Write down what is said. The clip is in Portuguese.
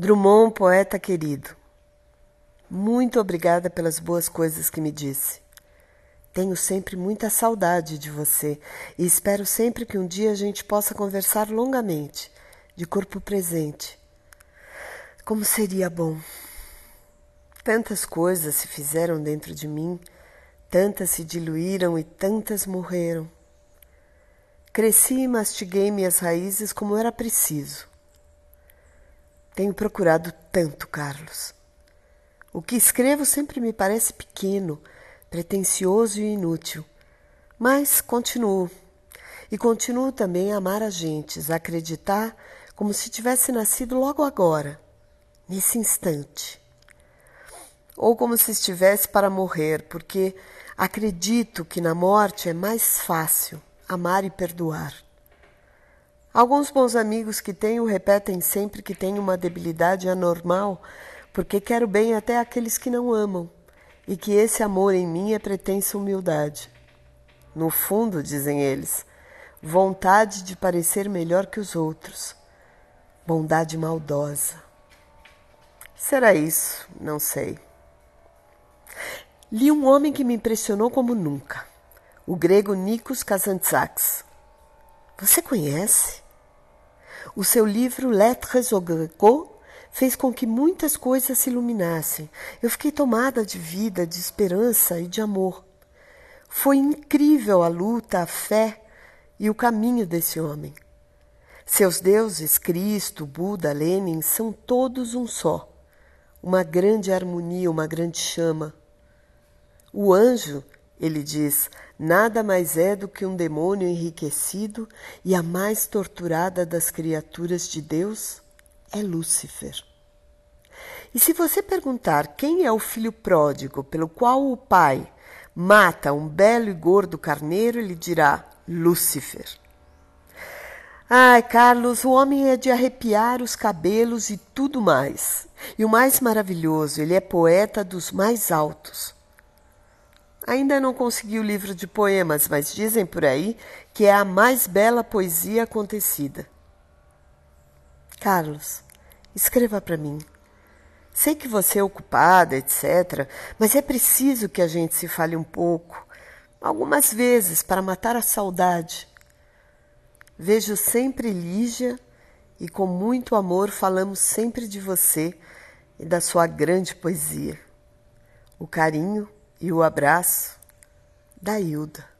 Drummond, poeta querido, muito obrigada pelas boas coisas que me disse. Tenho sempre muita saudade de você e espero sempre que um dia a gente possa conversar longamente, de corpo presente. Como seria bom! Tantas coisas se fizeram dentro de mim, tantas se diluíram e tantas morreram. Cresci e mastiguei minhas raízes como era preciso. Tenho procurado tanto, Carlos. O que escrevo sempre me parece pequeno, pretensioso e inútil, mas continuo. E continuo também a amar a gentes, a acreditar como se tivesse nascido logo agora, nesse instante. Ou como se estivesse para morrer, porque acredito que na morte é mais fácil amar e perdoar. Alguns bons amigos que tenho repetem sempre que tenho uma debilidade anormal, porque quero bem até aqueles que não amam, e que esse amor em mim é pretensa humildade. No fundo, dizem eles, vontade de parecer melhor que os outros, bondade maldosa. Será isso? Não sei. Li um homem que me impressionou como nunca, o grego Nikos Kazantzakis. Você conhece? O seu livro Lettres au Greco fez com que muitas coisas se iluminassem. Eu fiquei tomada de vida, de esperança e de amor. Foi incrível a luta, a fé e o caminho desse homem. Seus deuses, Cristo, Buda, Lenin, são todos um só. Uma grande harmonia, uma grande chama. O anjo, ele diz, nada mais é do que um demônio enriquecido e a mais torturada das criaturas de Deus é Lúcifer. E se você perguntar quem é o filho pródigo pelo qual o pai mata um belo e gordo carneiro, ele dirá Lúcifer. Ai, Carlos, o homem é de arrepiar os cabelos e tudo mais. E o mais maravilhoso, ele é poeta dos mais altos. Ainda não consegui o livro de poemas, mas dizem por aí que é a mais bela poesia acontecida. Carlos, escreva para mim. Sei que você é ocupada, etc., mas é preciso que a gente se fale um pouco, algumas vezes, para matar a saudade. Vejo sempre Lígia e com muito amor falamos sempre de você e da sua grande poesia. O carinho e o abraço da Hilda.